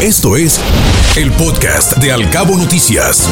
Esto es el podcast de Alcabo Noticias.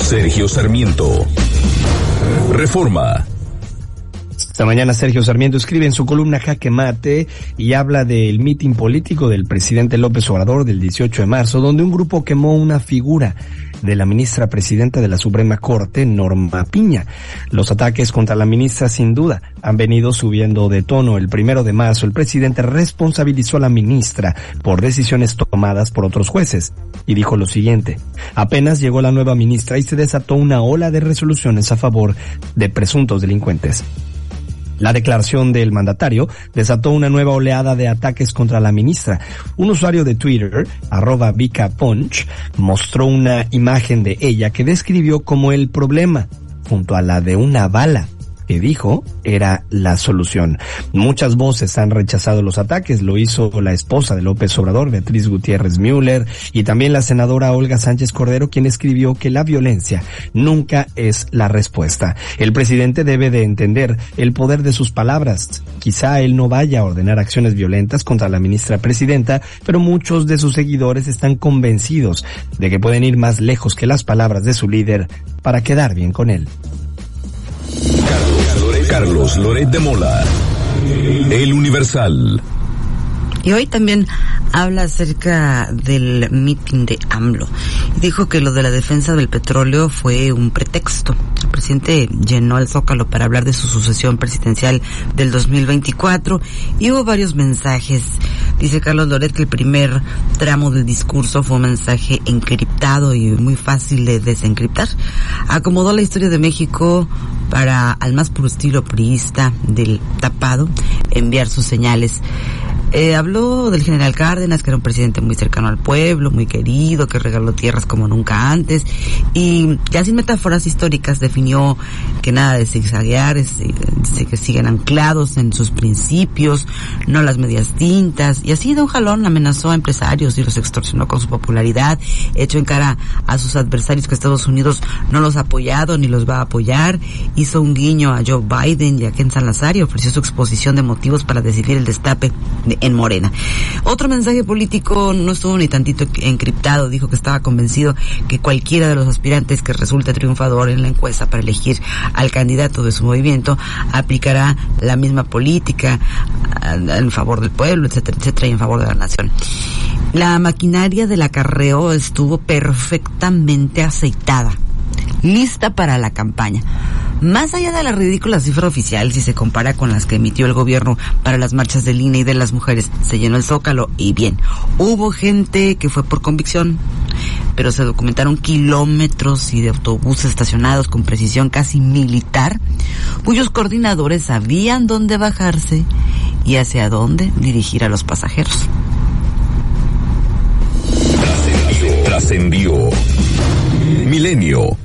Sergio Sarmiento. Reforma. Esta mañana Sergio Sarmiento escribe en su columna Jaque Mate y habla del mitin político del presidente López Obrador del 18 de marzo, donde un grupo quemó una figura de la ministra presidenta de la Suprema Corte, Norma Piña. Los ataques contra la ministra sin duda han venido subiendo de tono. El primero de marzo el presidente responsabilizó a la ministra por decisiones tomadas por otros jueces y dijo lo siguiente. Apenas llegó la nueva ministra y se desató una ola de resoluciones a favor de presuntos delincuentes. La declaración del mandatario desató una nueva oleada de ataques contra la ministra. Un usuario de Twitter, arroba Vika Punch, mostró una imagen de ella que describió como el problema, junto a la de una bala que dijo era la solución. Muchas voces han rechazado los ataques, lo hizo la esposa de López Obrador, Beatriz Gutiérrez Müller, y también la senadora Olga Sánchez Cordero, quien escribió que la violencia nunca es la respuesta. El presidente debe de entender el poder de sus palabras. Quizá él no vaya a ordenar acciones violentas contra la ministra presidenta, pero muchos de sus seguidores están convencidos de que pueden ir más lejos que las palabras de su líder para quedar bien con él. Carlos Loret de Mola. El Universal. Y hoy también habla acerca del meeting de AMLO. Dijo que lo de la defensa del petróleo fue un pretexto. El presidente llenó el zócalo para hablar de su sucesión presidencial del 2024 y hubo varios mensajes. Dice Carlos Loret que el primer tramo del discurso fue un mensaje encriptado y muy fácil de desencriptar. Acomodó la historia de México para, al más puro estilo priista del tapado, enviar sus señales. Eh, habló del general Cárdenas, que era un presidente muy cercano al pueblo, muy querido, que regaló tierras como nunca antes, y ya sin metáforas históricas definió que nada de zigzaguear, es, dice que siguen anclados en sus principios, no las medias tintas, y así de un jalón amenazó a empresarios y los extorsionó con su popularidad, hecho en cara a sus adversarios que Estados Unidos no los ha apoyado ni los va a apoyar, hizo un guiño a Joe Biden y a Ken Salazar y ofreció su exposición de motivos para decidir el destape de en Morena. Otro mensaje político no estuvo ni tantito encriptado, dijo que estaba convencido que cualquiera de los aspirantes que resulte triunfador en la encuesta para elegir al candidato de su movimiento aplicará la misma política en favor del pueblo, etcétera, etcétera, y en favor de la nación. La maquinaria del acarreo estuvo perfectamente aceitada, lista para la campaña. Más allá de la ridícula cifra oficial, si se compara con las que emitió el gobierno para las marchas del INE y de las mujeres, se llenó el zócalo y bien, hubo gente que fue por convicción, pero se documentaron kilómetros y de autobuses estacionados con precisión casi militar, cuyos coordinadores sabían dónde bajarse y hacia dónde dirigir a los pasajeros. Trascendió. Milenio.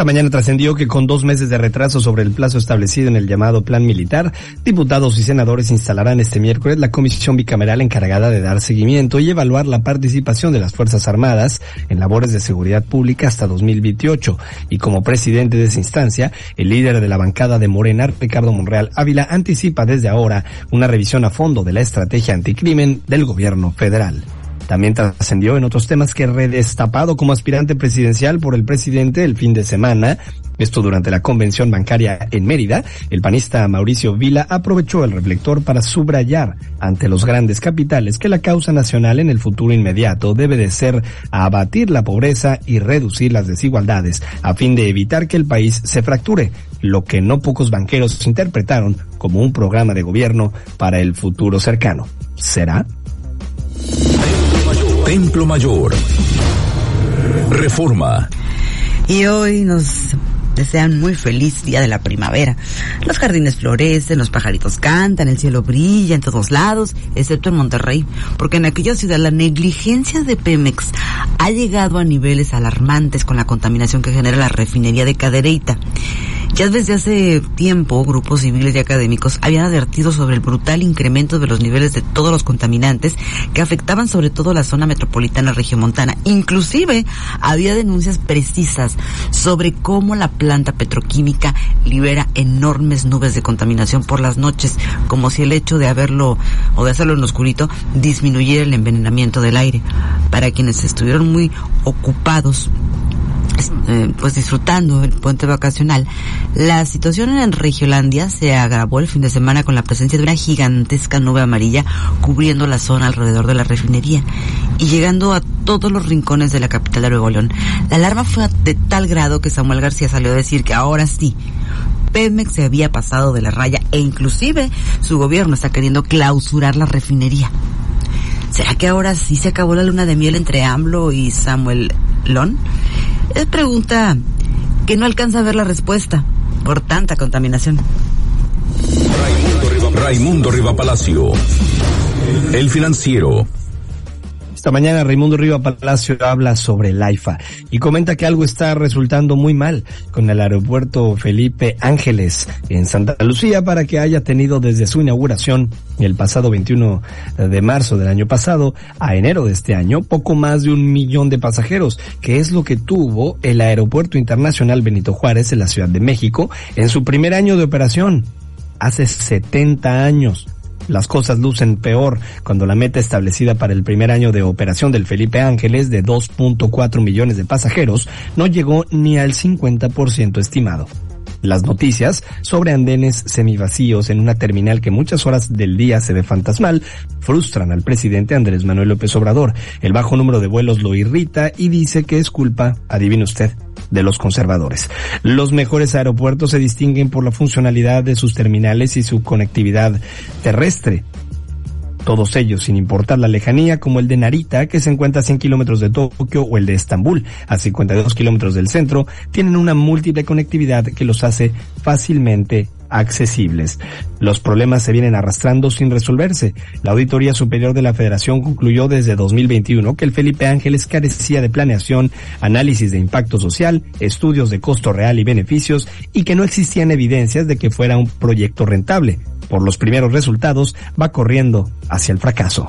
Esta mañana trascendió que con dos meses de retraso sobre el plazo establecido en el llamado plan militar, diputados y senadores instalarán este miércoles la comisión bicameral encargada de dar seguimiento y evaluar la participación de las Fuerzas Armadas en labores de seguridad pública hasta 2028. Y como presidente de esa instancia, el líder de la bancada de Morena, Ricardo Monreal Ávila, anticipa desde ahora una revisión a fondo de la estrategia anticrimen del gobierno federal. También trascendió en otros temas que redestapado como aspirante presidencial por el presidente el fin de semana, esto durante la convención bancaria en Mérida, el panista Mauricio Vila aprovechó el reflector para subrayar ante los grandes capitales que la causa nacional en el futuro inmediato debe de ser abatir la pobreza y reducir las desigualdades a fin de evitar que el país se fracture, lo que no pocos banqueros interpretaron como un programa de gobierno para el futuro cercano. ¿Será? Templo Mayor. Reforma. Y hoy nos desean muy feliz día de la primavera. Los jardines florecen, los pajaritos cantan, el cielo brilla en todos lados, excepto en Monterrey, porque en aquella ciudad la negligencia de Pemex ha llegado a niveles alarmantes con la contaminación que genera la refinería de Cadereyta. Ya desde hace tiempo, grupos civiles y académicos habían advertido sobre el brutal incremento de los niveles de todos los contaminantes que afectaban sobre todo la zona metropolitana regiomontana. Inclusive había denuncias precisas sobre cómo la planta petroquímica libera enormes nubes de contaminación por las noches, como si el hecho de haberlo o de hacerlo en oscurito disminuyera el envenenamiento del aire. Para quienes estuvieron muy ocupados eh, pues disfrutando el puente vacacional. La situación en Regiolandia se agravó el fin de semana con la presencia de una gigantesca nube amarilla cubriendo la zona alrededor de la refinería y llegando a todos los rincones de la capital de Nuevo León. La alarma fue de tal grado que Samuel García salió a decir que ahora sí, Pemex se había pasado de la raya e inclusive su gobierno está queriendo clausurar la refinería. ¿Será que ahora sí se acabó la luna de miel entre AMLO y Samuel Lon? Es pregunta que no alcanza a ver la respuesta por tanta contaminación. Raimundo Riva Palacio. El financiero. Esta mañana Raimundo Riva Palacio habla sobre el AIFA y comenta que algo está resultando muy mal con el aeropuerto Felipe Ángeles en Santa Lucía para que haya tenido desde su inauguración el pasado 21 de marzo del año pasado a enero de este año poco más de un millón de pasajeros, que es lo que tuvo el Aeropuerto Internacional Benito Juárez en la Ciudad de México en su primer año de operación, hace 70 años las cosas lucen peor cuando la meta establecida para el primer año de operación del Felipe Ángeles de 2.4 millones de pasajeros no llegó ni al 50% estimado. Las noticias sobre andenes semivacíos en una terminal que muchas horas del día se ve fantasmal frustran al presidente Andrés Manuel López Obrador. El bajo número de vuelos lo irrita y dice que es culpa, adivine usted, de los conservadores. Los mejores aeropuertos se distinguen por la funcionalidad de sus terminales y su conectividad terrestre. Todos ellos, sin importar la lejanía, como el de Narita, que se encuentra a 100 kilómetros de Tokio, o el de Estambul, a 52 kilómetros del centro, tienen una múltiple conectividad que los hace fácilmente accesibles. Los problemas se vienen arrastrando sin resolverse. La Auditoría Superior de la Federación concluyó desde 2021 que el Felipe Ángeles carecía de planeación, análisis de impacto social, estudios de costo real y beneficios y que no existían evidencias de que fuera un proyecto rentable. Por los primeros resultados, va corriendo hacia el fracaso.